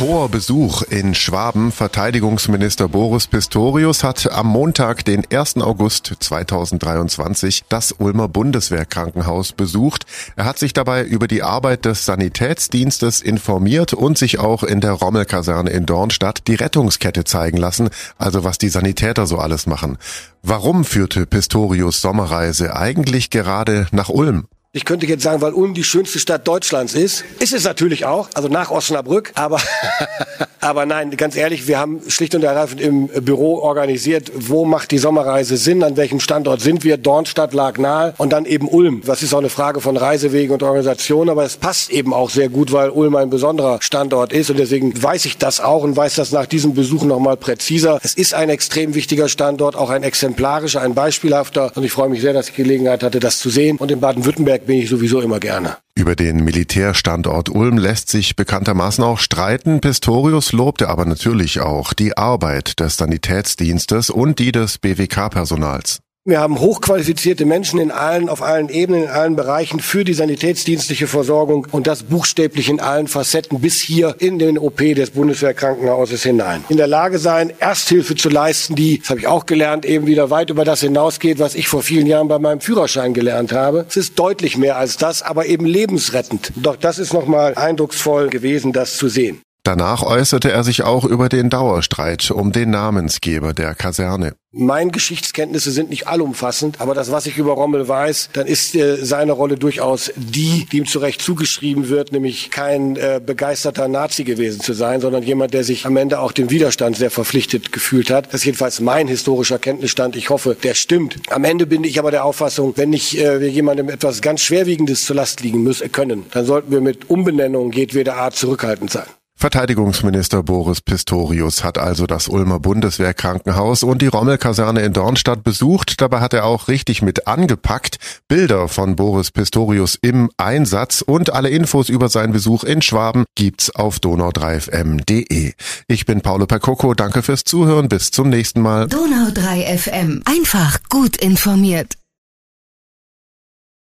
Hoher Besuch in Schwaben. Verteidigungsminister Boris Pistorius hat am Montag, den 1. August 2023, das Ulmer Bundeswehrkrankenhaus besucht. Er hat sich dabei über die Arbeit des Sanitätsdienstes informiert und sich auch in der Rommelkaserne in Dornstadt die Rettungskette zeigen lassen, also was die Sanitäter so alles machen. Warum führte Pistorius Sommerreise eigentlich gerade nach Ulm? Ich könnte jetzt sagen, weil Ulm die schönste Stadt Deutschlands ist. Ist es natürlich auch, also nach Osnabrück. Aber, aber nein, ganz ehrlich, wir haben schlicht und ergreifend im Büro organisiert, wo macht die Sommerreise Sinn, an welchem Standort sind wir. Dornstadt lag nahe und dann eben Ulm. Das ist auch eine Frage von Reisewegen und Organisation, aber es passt eben auch sehr gut, weil Ulm ein besonderer Standort ist. Und deswegen weiß ich das auch und weiß das nach diesem Besuch nochmal präziser. Es ist ein extrem wichtiger Standort, auch ein exemplarischer, ein beispielhafter. Und ich freue mich sehr, dass ich Gelegenheit hatte, das zu sehen. Und in Baden-Württemberg Nürnberg bin ich sowieso immer gerne. Über den Militärstandort Ulm lässt sich bekanntermaßen auch streiten. Pistorius lobte aber natürlich auch die Arbeit des Sanitätsdienstes und die des BWK-Personals. Wir haben hochqualifizierte Menschen in allen, auf allen Ebenen, in allen Bereichen für die sanitätsdienstliche Versorgung und das buchstäblich in allen Facetten bis hier in den OP des Bundeswehrkrankenhauses hinein. In der Lage sein, Ersthilfe zu leisten, die, das habe ich auch gelernt, eben wieder weit über das hinausgeht, was ich vor vielen Jahren bei meinem Führerschein gelernt habe. Es ist deutlich mehr als das, aber eben lebensrettend. Doch das ist nochmal eindrucksvoll gewesen, das zu sehen. Danach äußerte er sich auch über den Dauerstreit um den Namensgeber der Kaserne. Meine Geschichtskenntnisse sind nicht allumfassend, aber das, was ich über Rommel weiß, dann ist äh, seine Rolle durchaus die, die ihm zu Recht zugeschrieben wird, nämlich kein äh, begeisterter Nazi gewesen zu sein, sondern jemand, der sich am Ende auch dem Widerstand sehr verpflichtet gefühlt hat. Das ist jedenfalls mein historischer Kenntnisstand. Ich hoffe, der stimmt. Am Ende bin ich aber der Auffassung, wenn nicht äh, wir jemandem etwas ganz Schwerwiegendes zur Last liegen müssen können, dann sollten wir mit Umbenennung jedweder Art zurückhaltend sein. Verteidigungsminister Boris Pistorius hat also das Ulmer Bundeswehrkrankenhaus und die Rommelkaserne in Dornstadt besucht. Dabei hat er auch richtig mit angepackt. Bilder von Boris Pistorius im Einsatz und alle Infos über seinen Besuch in Schwaben gibt's auf donau3fm.de. Ich bin Paolo Percoco. Danke fürs Zuhören. Bis zum nächsten Mal. Donau3fm. Einfach gut informiert.